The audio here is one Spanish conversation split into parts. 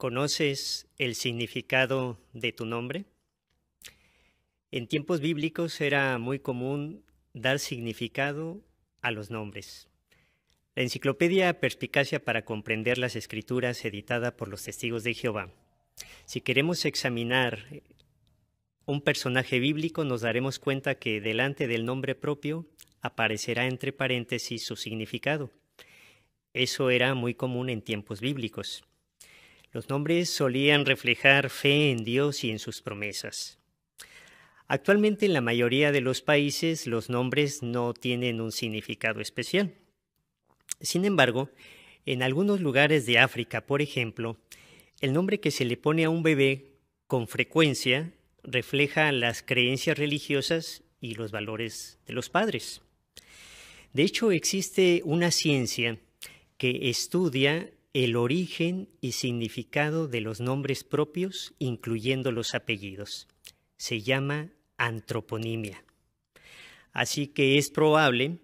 ¿Conoces el significado de tu nombre? En tiempos bíblicos era muy común dar significado a los nombres. La enciclopedia Perspicacia para comprender las escrituras editada por los testigos de Jehová. Si queremos examinar un personaje bíblico nos daremos cuenta que delante del nombre propio aparecerá entre paréntesis su significado. Eso era muy común en tiempos bíblicos. Los nombres solían reflejar fe en Dios y en sus promesas. Actualmente en la mayoría de los países los nombres no tienen un significado especial. Sin embargo, en algunos lugares de África, por ejemplo, el nombre que se le pone a un bebé con frecuencia refleja las creencias religiosas y los valores de los padres. De hecho, existe una ciencia que estudia el origen y significado de los nombres propios, incluyendo los apellidos. Se llama antroponimia. Así que es probable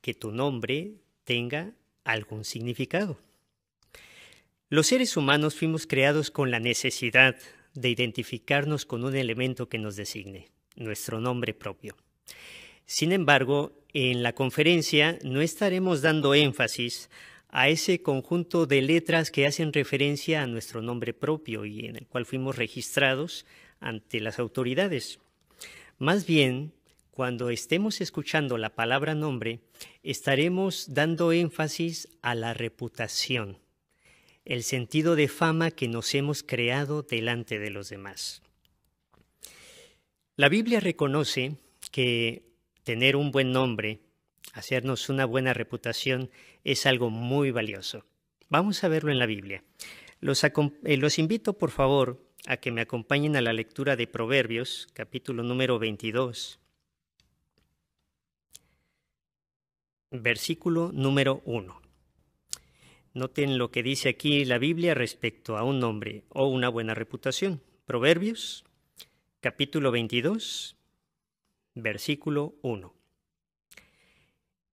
que tu nombre tenga algún significado. Los seres humanos fuimos creados con la necesidad de identificarnos con un elemento que nos designe, nuestro nombre propio. Sin embargo, en la conferencia no estaremos dando énfasis a ese conjunto de letras que hacen referencia a nuestro nombre propio y en el cual fuimos registrados ante las autoridades. Más bien, cuando estemos escuchando la palabra nombre, estaremos dando énfasis a la reputación, el sentido de fama que nos hemos creado delante de los demás. La Biblia reconoce que tener un buen nombre hacernos una buena reputación es algo muy valioso. Vamos a verlo en la Biblia. Los, eh, invito, por favor, a que me acompañen a la lectura de Proverbios, capítulo número 22, versículo número 1. Noten lo que dice aquí la Biblia respecto a un nombre o una buena reputación. Proverbios, capítulo 22, versículo 1.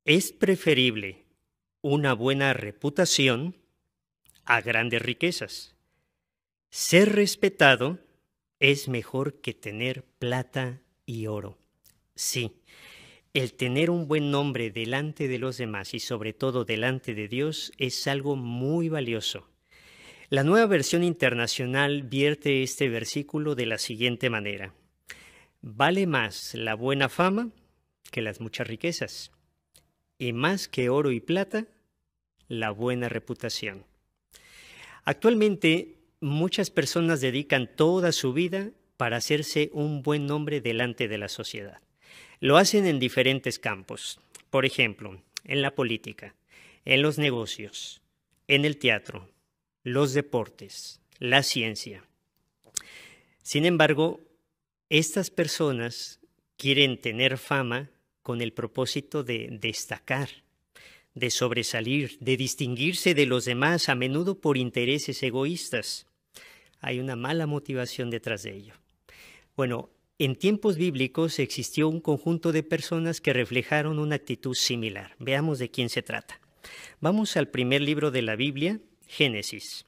Es preferible una buena reputación a grandes riquezas. Ser respetado es mejor que tener plata y oro. Sí, el tener un buen nombre delante de los demás y sobre todo delante de Dios es algo muy valioso. La nueva versión internacional vierte este versículo de la siguiente manera. Vale más la buena fama que las muchas riquezas y más que oro y plata, la buena reputación. Actualmente, muchas personas dedican toda su vida para hacerse un buen nombre delante de la sociedad. Lo hacen en diferentes campos, por ejemplo, en la política, en los negocios, en el teatro, los deportes, la ciencia. Sin embargo, estas personas quieren tener fama con el propósito de destacar, de sobresalir, de distinguirse de los demás, a menudo por intereses egoístas. Hay una mala motivación detrás de ello. Bueno, en tiempos bíblicos existió un conjunto de personas que reflejaron una actitud similar. Veamos de quién se trata. Vamos al primer libro de la Biblia, Génesis.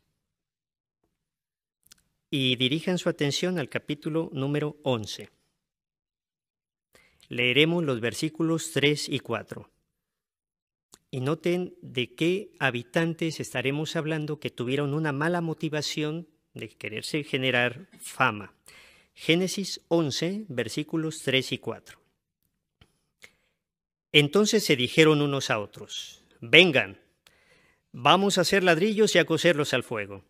Y dirijan su atención al capítulo número 11 leeremos los versículos 3 y 4. Y noten de qué habitantes estaremos hablando que tuvieron una mala motivación de quererse generar fama. Génesis 11, versículos 3 y 4. Entonces se dijeron unos a otros, vengan, vamos a hacer ladrillos y a coserlos al fuego.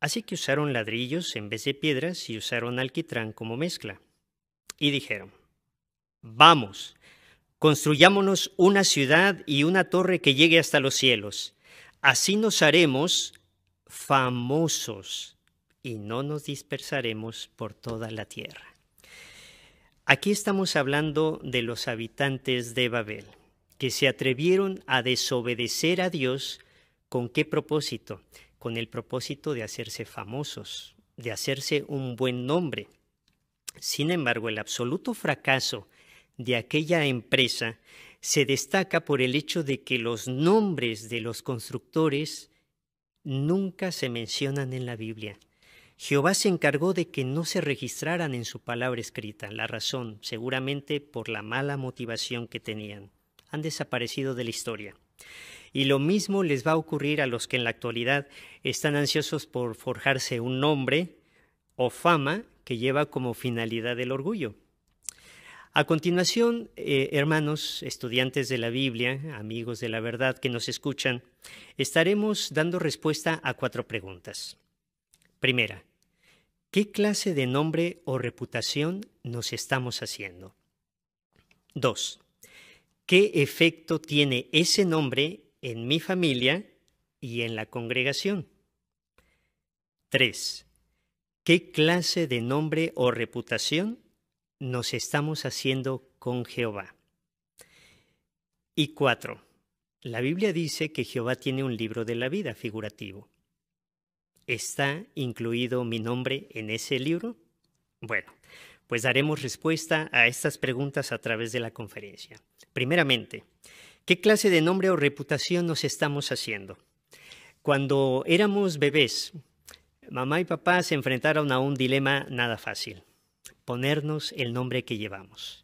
Así que usaron ladrillos en vez de piedras y usaron alquitrán como mezcla. Y dijeron, Vamos, construyámonos una ciudad y una torre que llegue hasta los cielos. Así nos haremos famosos y no nos dispersaremos por toda la tierra. Aquí estamos hablando de los habitantes de Babel, que se atrevieron a desobedecer a Dios. ¿Con qué propósito? Con el propósito de hacerse famosos, de hacerse un buen nombre. Sin embargo, el absoluto fracaso de aquella empresa se destaca por el hecho de que los nombres de los constructores nunca se mencionan en la Biblia. Jehová se encargó de que no se registraran en su palabra escrita. La razón, seguramente por la mala motivación que tenían. Han desaparecido de la historia. Y lo mismo les va a ocurrir a los que en la actualidad están ansiosos por forjarse un nombre o fama que lleva como finalidad el orgullo. A continuación, eh, hermanos, estudiantes de la Biblia, amigos de la verdad que nos escuchan, estaremos dando respuesta a cuatro preguntas. Primera, ¿qué clase de nombre o reputación nos estamos haciendo? Dos, ¿qué efecto tiene ese nombre en mi familia y en la congregación? Tres, ¿qué clase de nombre o reputación nos estamos haciendo con Jehová? Y cuatro, la Biblia dice que Jehová tiene un libro de la vida figurativo. ¿Está incluido mi nombre en ese libro? Bueno, pues daremos respuesta a estas preguntas a través de la conferencia. Primeramente, ¿qué clase de nombre o reputación nos estamos haciendo? Cuando éramos bebés, mamá y papá se enfrentaron a un dilema nada fácil, ponernos el nombre que llevamos.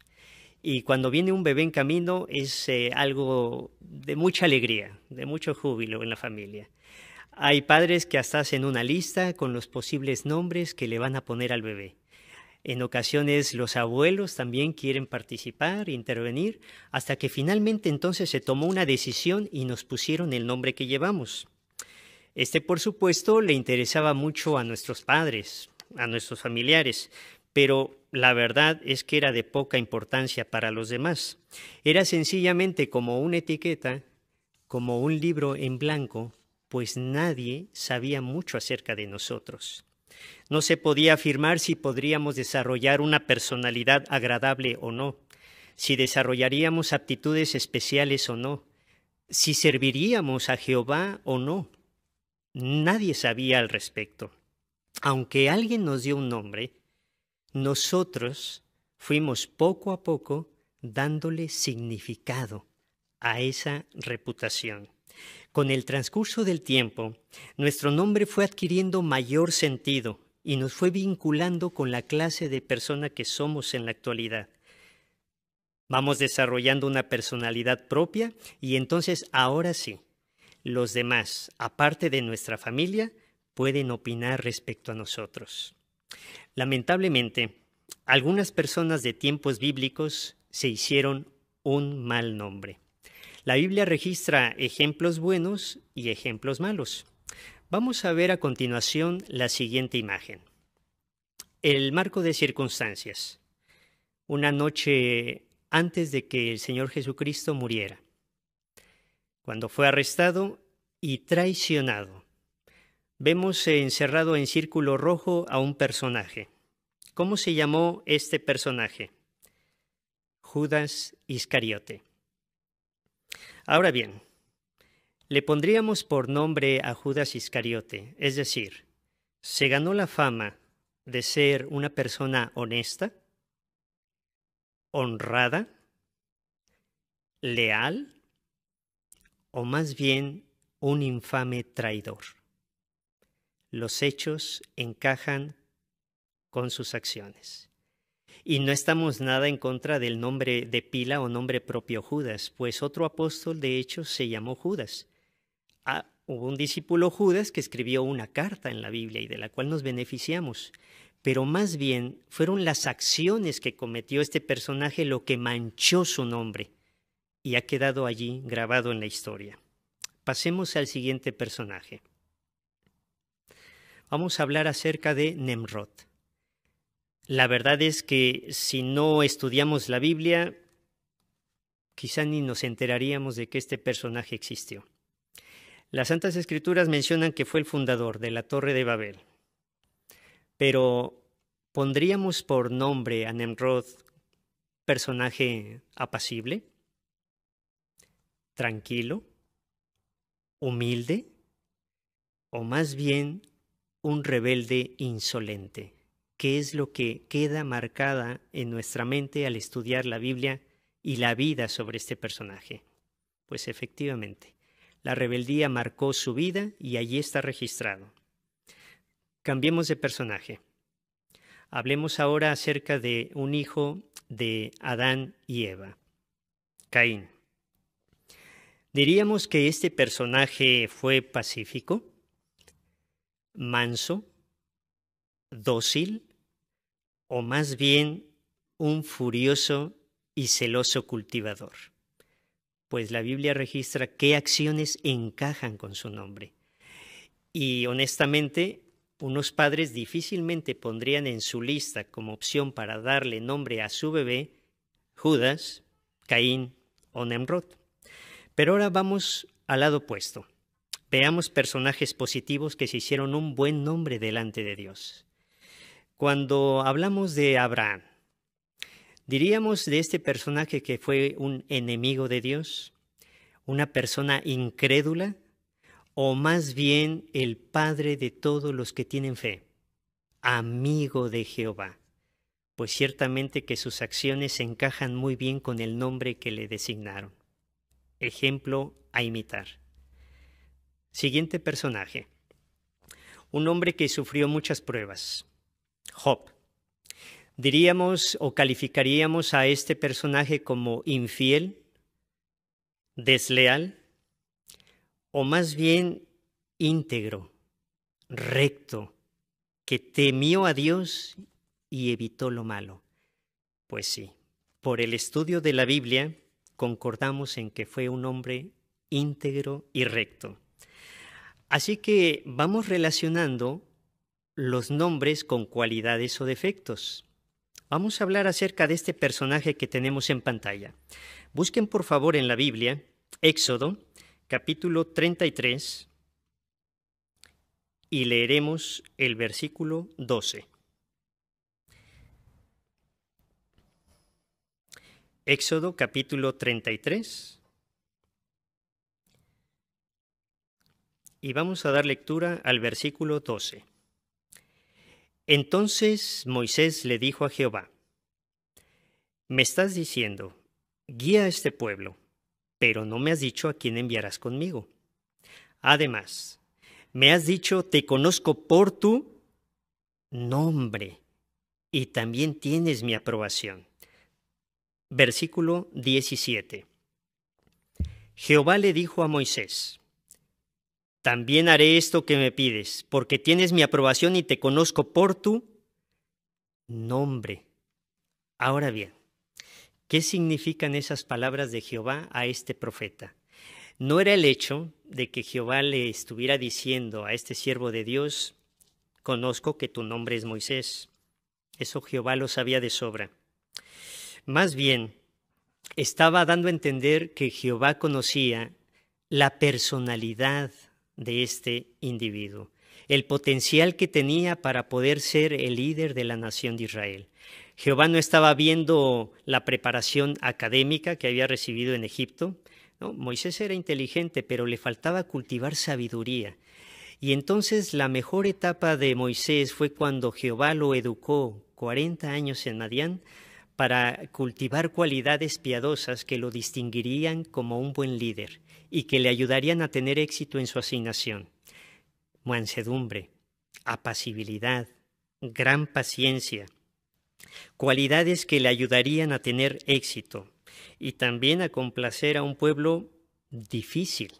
Y cuando viene un bebé en camino es eh, algo de mucha alegría, de mucho júbilo en la familia. Hay padres que hasta hacen una lista con los posibles nombres que le van a poner al bebé. En ocasiones los abuelos también quieren participar, intervenir, hasta que finalmente entonces se tomó una decisión y nos pusieron el nombre que llevamos. Este, por supuesto, le interesaba mucho a nuestros padres, a nuestros familiares, pero la verdad es que era de poca importancia para los demás. Era sencillamente como una etiqueta, como un libro en blanco pues nadie sabía mucho acerca de nosotros. No se podía afirmar si podríamos desarrollar una personalidad agradable o no, si desarrollaríamos aptitudes especiales o no, si serviríamos a Jehová o no. Nadie sabía al respecto. Aunque alguien nos dio un nombre, nosotros fuimos poco a poco dándole significado a esa reputación. Con el transcurso del tiempo, nuestro nombre fue adquiriendo mayor sentido y nos fue vinculando con la clase de persona que somos en la actualidad. Vamos desarrollando una personalidad propia y entonces ahora sí, los demás, aparte de nuestra familia, pueden opinar respecto a nosotros. Lamentablemente, algunas personas de tiempos bíblicos se hicieron un mal nombre. La Biblia registra ejemplos buenos y ejemplos malos. Vamos a ver a continuación la siguiente imagen. El marco de circunstancias. Una noche antes de que el Señor Jesucristo muriera, cuando fue arrestado y traicionado. Vemos encerrado en círculo rojo a un personaje. ¿Cómo se llamó este personaje? Judas Iscariote. Ahora bien, le pondríamos por nombre a Judas Iscariote, es decir, se ganó la fama de ser una persona honesta, honrada, leal o más bien un infame traidor. Los hechos encajan con sus acciones. Y no estamos nada en contra del nombre de pila o nombre propio Judas, pues otro apóstol de hecho se llamó Judas. Ah, hubo un discípulo Judas que escribió una carta en la Biblia y de la cual nos beneficiamos, pero más bien fueron las acciones que cometió este personaje lo que manchó su nombre y ha quedado allí grabado en la historia. Pasemos al siguiente personaje. Vamos a hablar acerca de Nemrod. La verdad es que si no estudiamos la Biblia, quizá ni nos enteraríamos de que este personaje existió. Las Santas Escrituras mencionan que fue el fundador de la Torre de Babel. Pero ¿pondríamos por nombre a Nemrod personaje apacible? ¿Tranquilo? ¿Humilde? ¿O más bien un rebelde insolente? qué es lo que queda marcada en nuestra mente al estudiar la Biblia y la vida sobre este personaje. Pues efectivamente, La rebeldía marcó su vida y allí está registrado. Cambiemos de personaje. Hablemos ahora acerca de un hijo de Adán y Eva, Caín. Diríamos que este personaje fue pacífico, manso, dócil o más bien un furioso y celoso cultivador, pues la Biblia registra qué acciones encajan con su nombre. Y honestamente, unos padres difícilmente pondrían en su lista como opción para darle nombre a su bebé Judas, Caín o Nemrod. Pero ahora vamos al lado opuesto. Veamos personajes positivos que se hicieron un buen nombre delante de Dios. Cuando hablamos de Abraham, diríamos de este personaje que fue un enemigo de Dios, una persona incrédula, o más bien el padre de todos los que tienen fe, amigo de Jehová, pues ciertamente que sus acciones encajan muy bien con el nombre que le designaron. Ejemplo a imitar. Siguiente personaje. Un hombre que sufrió muchas pruebas. Job. Diríamos o calificaríamos a este personaje como infiel, desleal, o más bien íntegro, recto, que temió a Dios y evitó lo malo. Pues sí, por el estudio de la Biblia concordamos en que fue un hombre íntegro y recto. Así que vamos relacionando los nombres con cualidades o defectos. Vamos a hablar acerca de este personaje que tenemos en pantalla. Busquen por favor en la Biblia Éxodo capítulo 33 y leeremos el versículo 12. Éxodo capítulo 33 y vamos a dar lectura al versículo 12. Entonces Moisés le dijo a Jehová, me estás diciendo, guía a este pueblo, pero no me has dicho a quién enviarás conmigo. Además, me has dicho, te conozco por tu nombre, y también tienes mi aprobación. Versículo 17. Jehová le dijo a Moisés, también haré esto que me pides, porque tienes mi aprobación y te conozco por tu nombre. Ahora bien, ¿qué significan esas palabras de Jehová a este profeta? No era el hecho de que Jehová le estuviera diciendo a este siervo de Dios, conozco que tu nombre es Moisés. Eso Jehová lo sabía de sobra. Más bien, estaba dando a entender que Jehová conocía la personalidad de este individuo, el potencial que tenía para poder ser el líder de la nación de Israel. Jehová no estaba viendo la preparación académica que había recibido en Egipto. Moisés era inteligente, pero le faltaba cultivar sabiduría. Y entonces la mejor etapa de Moisés fue cuando Jehová lo educó 40 años en Madián para cultivar cualidades piadosas que lo distinguirían como un buen líder y que le ayudarían a tener éxito en su asignación. Mansedumbre, apacibilidad, gran paciencia, cualidades que le ayudarían a tener éxito y también a complacer a un pueblo difícil.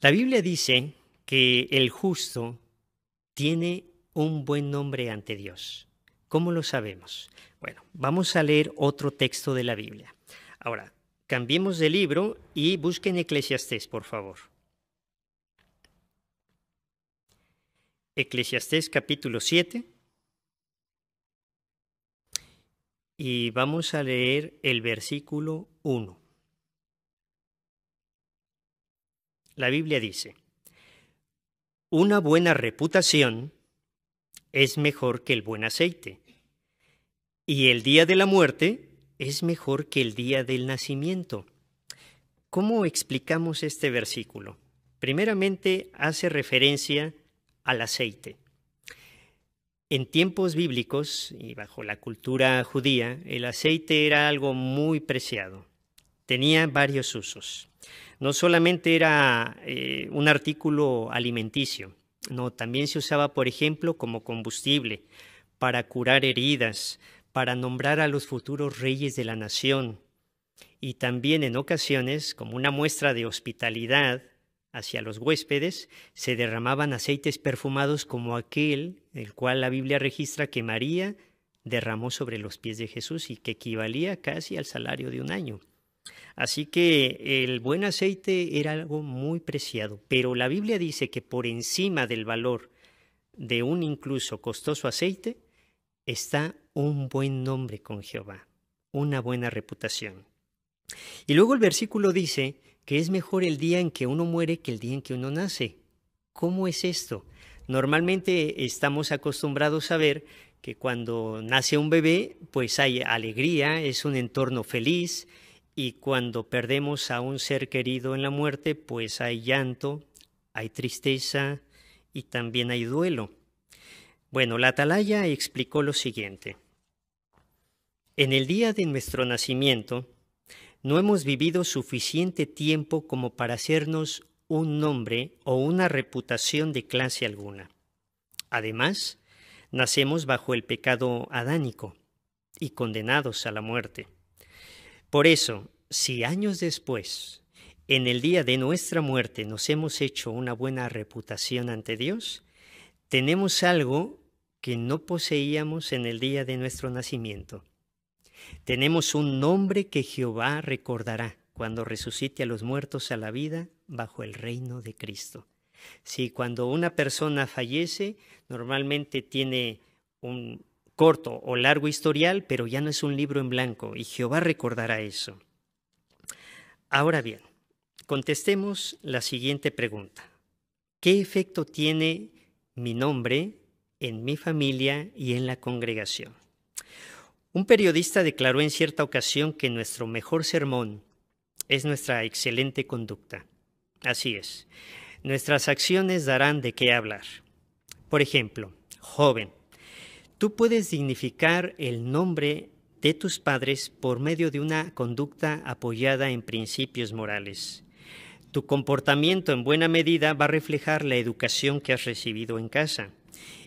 La Biblia dice que el justo tiene un buen nombre ante Dios. ¿Cómo lo sabemos? Bueno, vamos a leer otro texto de la Biblia. Ahora, cambiemos de libro y busquen Eclesiastés, por favor. Eclesiastés capítulo 7. Y vamos a leer el versículo 1. La Biblia dice, una buena reputación es mejor que el buen aceite y el día de la muerte es mejor que el día del nacimiento. ¿Cómo explicamos este versículo? Primeramente hace referencia al aceite. En tiempos bíblicos y bajo la cultura judía, el aceite era algo muy preciado. Tenía varios usos. No solamente era eh, un artículo alimenticio, no, también se usaba, por ejemplo, como combustible para curar heridas, para nombrar a los futuros reyes de la nación, y también en ocasiones, como una muestra de hospitalidad hacia los huéspedes, se derramaban aceites perfumados como aquel, el cual la Biblia registra que María derramó sobre los pies de Jesús y que equivalía casi al salario de un año. Así que el buen aceite era algo muy preciado, pero la Biblia dice que por encima del valor de un incluso costoso aceite está un buen nombre con Jehová, una buena reputación. Y luego el versículo dice que es mejor el día en que uno muere que el día en que uno nace. ¿Cómo es esto? Normalmente estamos acostumbrados a ver que cuando nace un bebé, pues hay alegría, es un entorno feliz, y cuando perdemos a un ser querido en la muerte, pues hay llanto, hay tristeza y también hay duelo. Bueno, la atalaya explicó lo siguiente. En el día de nuestro nacimiento, no hemos vivido suficiente tiempo como para hacernos un nombre o una reputación de clase alguna. Además, nacemos bajo el pecado adánico y condenados a la muerte. Por eso, si años después, en el día de nuestra muerte, nos hemos hecho una buena reputación ante Dios, tenemos algo que no poseíamos en el día de nuestro nacimiento. Tenemos un nombre que Jehová recordará cuando resucite a los muertos a la vida bajo el reino de Cristo. Si cuando una persona fallece, normalmente tiene un corto o largo historial, pero ya no es un libro en blanco, y Jehová recordará eso. Ahora bien, contestemos la siguiente pregunta. ¿Qué efecto tiene mi nombre en mi familia y en la congregación? Un periodista declaró en cierta ocasión que nuestro mejor sermón es nuestra excelente conducta. Así es, nuestras acciones darán de qué hablar. Por ejemplo, joven, Tú puedes dignificar el nombre de tus padres por medio de una conducta apoyada en principios morales. Tu comportamiento en buena medida va a reflejar la educación que has recibido en casa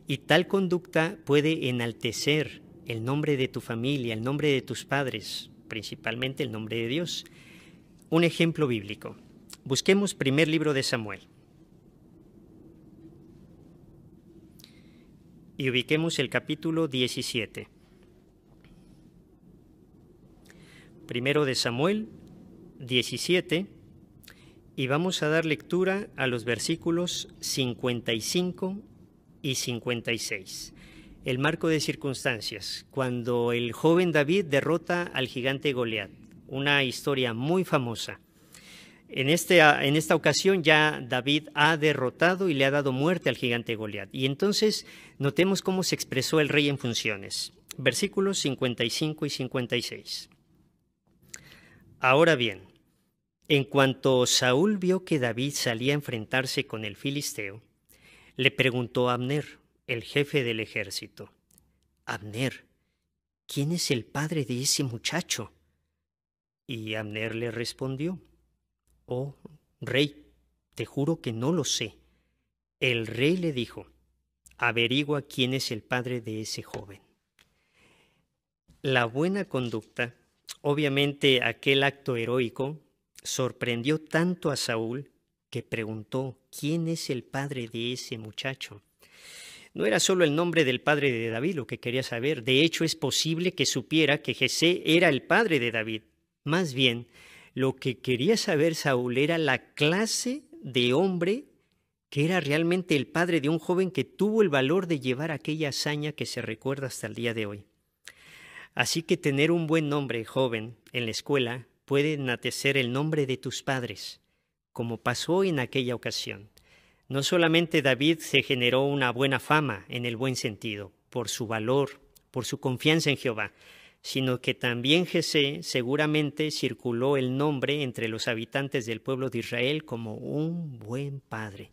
y tal conducta puede enaltecer el nombre de tu familia, el nombre de tus padres, principalmente el nombre de Dios. Un ejemplo bíblico. Busquemos primer libro de Samuel. y ubiquemos el capítulo 17. Primero de Samuel 17 y vamos a dar lectura a los versículos 55 y 56. El marco de circunstancias, cuando el joven David derrota al gigante Goliat, una historia muy famosa. En, este, en, esta ocasión ya David ha derrotado y le ha dado muerte al gigante Goliat. Y entonces notemos cómo se expresó el rey en funciones. Versículos 55 y 56. Ahora bien, en cuanto Saúl vio que David salía a enfrentarse con el filisteo, le preguntó a Abner, el jefe del ejército, Abner, ¿quién es el padre de ese muchacho? Y Abner le respondió, Oh, rey, te juro que no lo sé. El rey le dijo, averigua quién es el padre de ese joven. La buena conducta, obviamente aquel acto heroico, sorprendió tanto a Saúl que preguntó quién es el padre de ese muchacho. No era solo el nombre del padre de David lo que quería saber, de hecho es posible que supiera que Jesé era el padre de David. Más bien, lo que quería saber Saúl era la clase de hombre que era realmente el padre de un joven que tuvo el valor de llevar aquella hazaña que se recuerda hasta el día de hoy. Así que tener un buen nombre joven en la escuela puede enatecer el nombre de tus padres, como pasó en aquella ocasión. No solamente David se generó una buena fama en el buen sentido, por su valor, por su confianza en Jehová, sino que también Jesé seguramente circuló el nombre entre los habitantes del pueblo de Israel como un buen padre.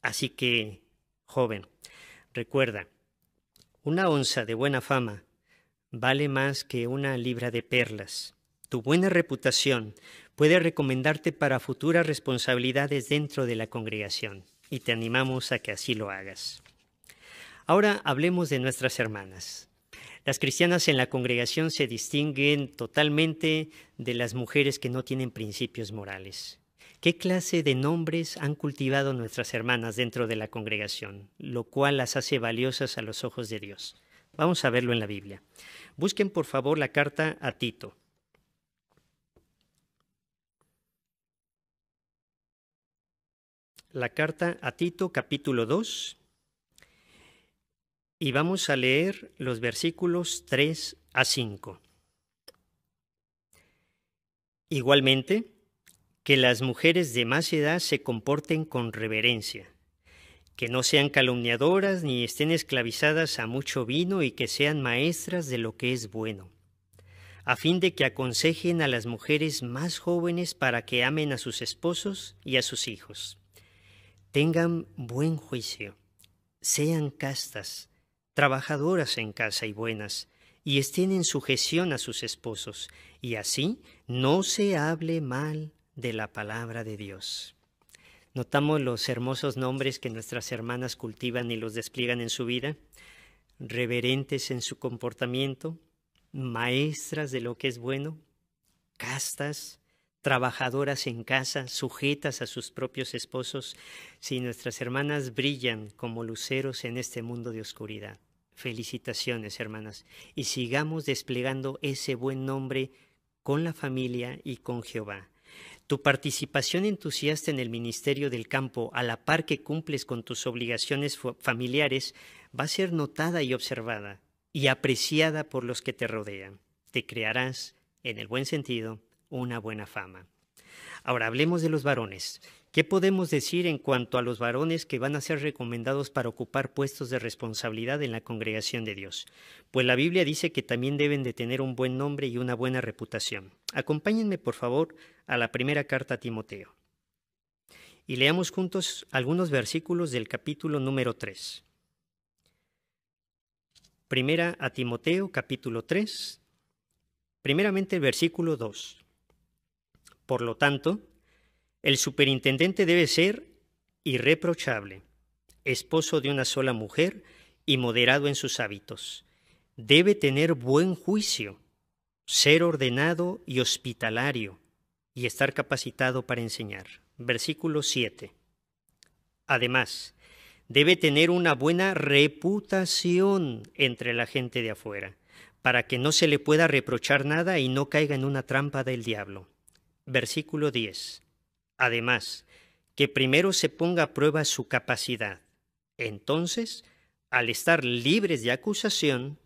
Así que, joven, recuerda, una onza de buena fama vale más que una libra de perlas. Tu buena reputación puede recomendarte para futuras responsabilidades dentro de la congregación y te animamos a que así lo hagas. Ahora hablemos de nuestras hermanas. Las cristianas en la congregación se distinguen totalmente de las mujeres que no tienen principios morales. ¿Qué clase de nombres han cultivado nuestras hermanas dentro de la congregación, lo cual las hace valiosas a los ojos de Dios? Vamos a verlo en la Biblia. Busquen por favor la carta a Tito. La carta a Tito capítulo 2 y vamos a leer los versículos 3 a 5. Igualmente, que las mujeres de más edad se comporten con reverencia, que no sean calumniadoras ni estén esclavizadas a mucho vino y que sean maestras de lo que es bueno, a fin de que aconsejen a las mujeres más jóvenes para que amen a sus esposos y a sus hijos. Tengan buen juicio, sean castas, trabajadoras en casa y buenas, y estén en sujeción a sus esposos, y así no se hable mal de la palabra de Dios. Notamos los hermosos nombres que nuestras hermanas cultivan y los despliegan en su vida, reverentes en su comportamiento, maestras de lo que es bueno, castas, trabajadoras en casa, sujetas a sus propios esposos, si nuestras hermanas brillan como luceros en este mundo de oscuridad. Felicitaciones, hermanas, y sigamos desplegando ese buen nombre con la familia y con Jehová. Tu participación entusiasta en el ministerio del campo, a la par que cumples con tus obligaciones familiares, va a ser notada y observada y apreciada por los que te rodean. Te crearás, en el buen sentido, una buena fama. Ahora hablemos de los varones. ¿Qué podemos decir en cuanto a los varones que van a ser recomendados para ocupar puestos de responsabilidad en la congregación de Dios? Pues la Biblia dice que también deben de tener un buen nombre y una buena reputación. Acompáñenme, por favor, a la primera carta a Timoteo. Y leamos juntos algunos versículos del capítulo número 3. Primera a Timoteo, capítulo 3. Primeramente el versículo 2. Por lo tanto, el superintendente debe ser irreprochable, esposo de una sola mujer y moderado en sus hábitos. Debe tener buen juicio, ser ordenado y hospitalario, y estar capacitado para enseñar. Versículo 7. Además, debe tener una buena reputación entre la gente de afuera, para que no se le pueda reprochar nada y no caiga en una trampa del diablo. Versículo 10. Además, que primero se ponga a prueba su capacidad. Entonces, al estar libres de acusación,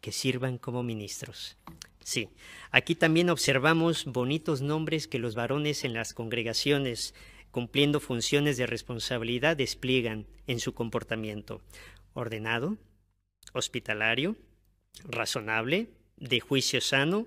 que sirvan como ministros. Sí, aquí también observamos bonitos nombres que los varones en las congregaciones, cumpliendo funciones de responsabilidad, despliegan en su comportamiento. Ordenado, hospitalario, razonable, de juicio sano.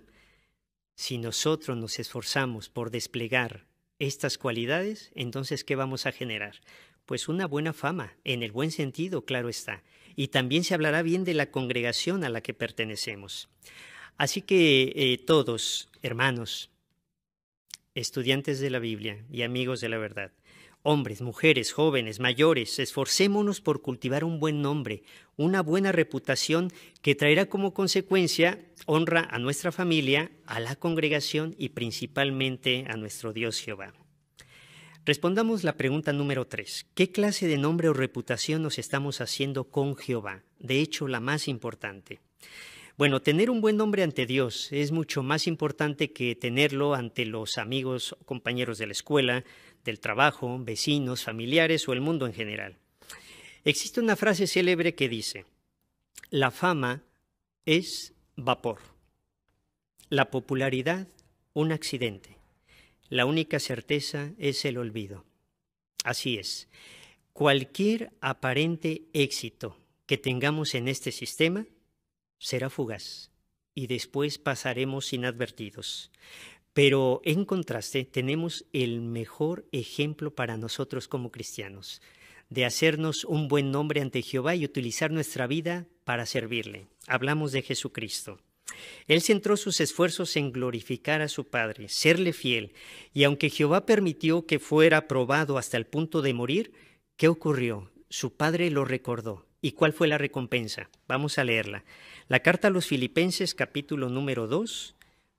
Si nosotros nos esforzamos por desplegar estas cualidades, entonces, ¿qué vamos a generar? Pues una buena fama, en el buen sentido, claro está. Y también se hablará bien de la congregación a la que pertenecemos. Así que eh, todos, hermanos, estudiantes de la Biblia y amigos de la verdad, hombres, mujeres, jóvenes, mayores, esforcémonos por cultivar un buen nombre, una buena reputación que traerá como consecuencia honra a nuestra familia, a la congregación y principalmente a nuestro Dios Jehová. Respondamos la pregunta número tres. ¿Qué clase de nombre o reputación nos estamos haciendo con Jehová? De hecho, la más importante. Bueno, tener un buen nombre ante Dios es mucho más importante que tenerlo ante los amigos, compañeros de la escuela, del trabajo, vecinos, familiares o el mundo en general. Existe una frase célebre que dice, la fama es vapor, la popularidad un accidente, la única certeza es el olvido. Así es, cualquier aparente éxito que tengamos en este sistema será fugaz y después pasaremos inadvertidos. Pero en contraste tenemos el mejor ejemplo para nosotros como cristianos, de hacernos un buen nombre ante Jehová y utilizar nuestra vida para servirle. Hablamos de Jesucristo. Él centró sus esfuerzos en glorificar a su Padre, serle fiel, y aunque Jehová permitió que fuera probado hasta el punto de morir, ¿qué ocurrió? Su Padre lo recordó. ¿Y cuál fue la recompensa? Vamos a leerla. La carta a los Filipenses capítulo número 2,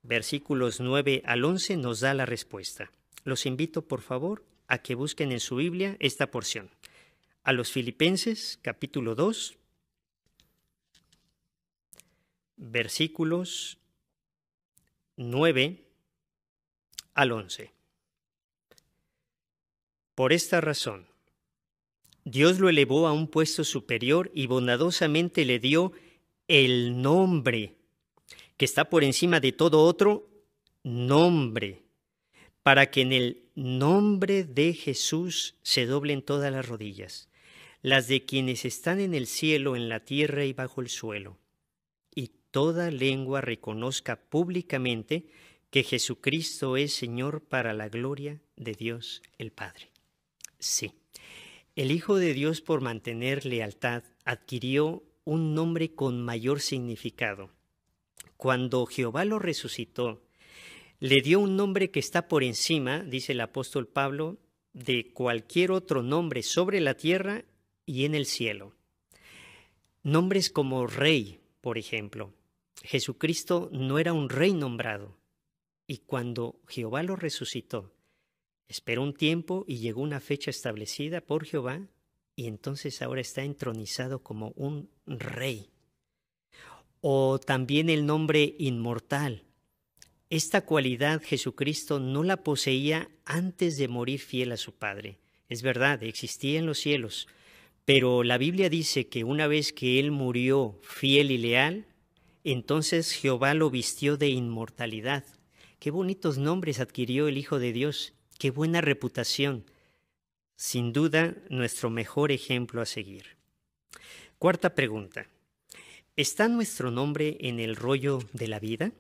versículos 9 al 11 nos da la respuesta. Los invito, por favor, a que busquen en su Biblia esta porción. A los Filipenses capítulo 2, versículos 9 al 11. Por esta razón, Dios lo elevó a un puesto superior y bondadosamente le dio el nombre que está por encima de todo otro nombre, para que en el nombre de Jesús se doblen todas las rodillas, las de quienes están en el cielo, en la tierra y bajo el suelo toda lengua reconozca públicamente que Jesucristo es Señor para la gloria de Dios el Padre. Sí, el Hijo de Dios por mantener lealtad adquirió un nombre con mayor significado. Cuando Jehová lo resucitó, le dio un nombre que está por encima, dice el apóstol Pablo, de cualquier otro nombre sobre la tierra y en el cielo. Nombres como Rey, por ejemplo, Jesucristo no era un rey nombrado, y cuando Jehová lo resucitó, esperó un tiempo y llegó una fecha establecida por Jehová, y entonces ahora está entronizado como un rey. O también el nombre inmortal. Esta cualidad Jesucristo no la poseía antes de morir fiel a su Padre. Es verdad, existía en los cielos, pero la Biblia dice que una vez que Él murió fiel y leal, entonces Jehová lo vistió de inmortalidad. Qué bonitos nombres adquirió el Hijo de Dios, qué buena reputación. Sin duda, nuestro mejor ejemplo a seguir. Cuarta pregunta. ¿Está nuestro nombre en el rollo de la vida?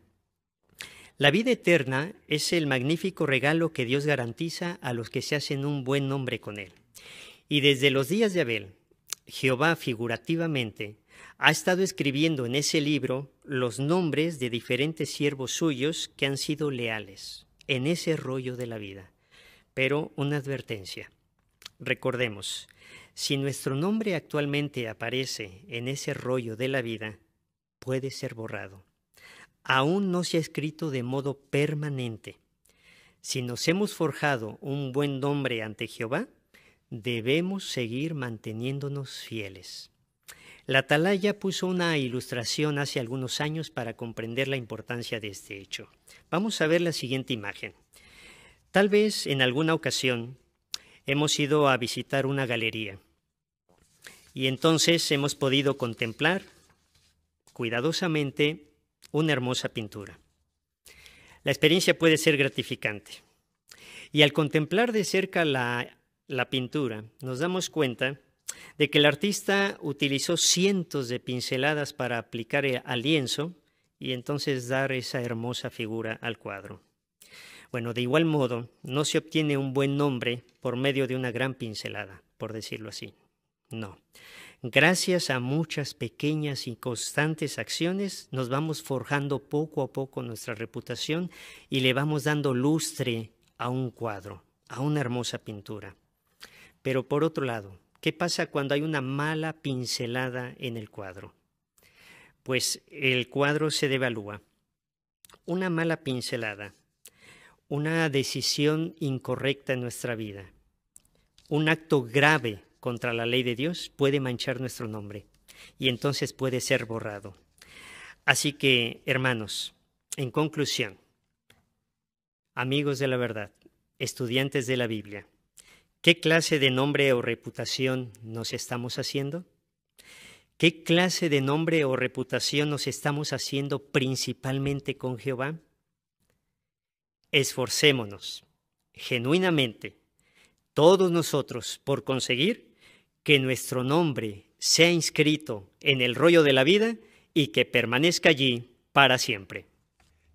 La vida eterna es el magnífico regalo que Dios garantiza a los que se hacen un buen nombre con Él. Y desde los días de Abel, Jehová figurativamente ha estado escribiendo en ese libro los nombres de diferentes siervos suyos que han sido leales en ese rollo de la vida. Pero una advertencia. Recordemos, si nuestro nombre actualmente aparece en ese rollo de la vida, puede ser borrado. Aún no se ha escrito de modo permanente. Si nos hemos forjado un buen nombre ante Jehová, debemos seguir manteniéndonos fieles. La Atalaya puso una ilustración hace algunos años para comprender la importancia de este hecho. Vamos a ver la siguiente imagen. Tal vez en alguna ocasión hemos ido a visitar una galería y entonces hemos podido contemplar cuidadosamente una hermosa pintura. La experiencia puede ser gratificante. Y al contemplar de cerca la, la pintura, nos damos cuenta de que el artista utilizó cientos de pinceladas para aplicar al lienzo y entonces dar esa hermosa figura al cuadro. Bueno, de igual modo, no se obtiene un buen nombre por medio de una gran pincelada, por decirlo así. No. Gracias a muchas pequeñas y constantes acciones nos vamos forjando poco a poco nuestra reputación y le vamos dando lustre a un cuadro, a una hermosa pintura. Pero por otro lado, ¿Qué pasa cuando hay una mala pincelada en el cuadro? Pues el cuadro se devalúa. Una mala pincelada, una decisión incorrecta en nuestra vida, un acto grave contra la ley de Dios puede manchar nuestro nombre y entonces puede ser borrado. Así que, hermanos, en conclusión, amigos de la verdad, estudiantes de la Biblia, ¿Qué clase de nombre o reputación nos estamos haciendo? ¿Qué clase de nombre o reputación nos estamos haciendo principalmente con Jehová? Esforcémonos genuinamente, todos nosotros, por conseguir que nuestro nombre sea inscrito en el rollo de la vida y que permanezca allí para siempre.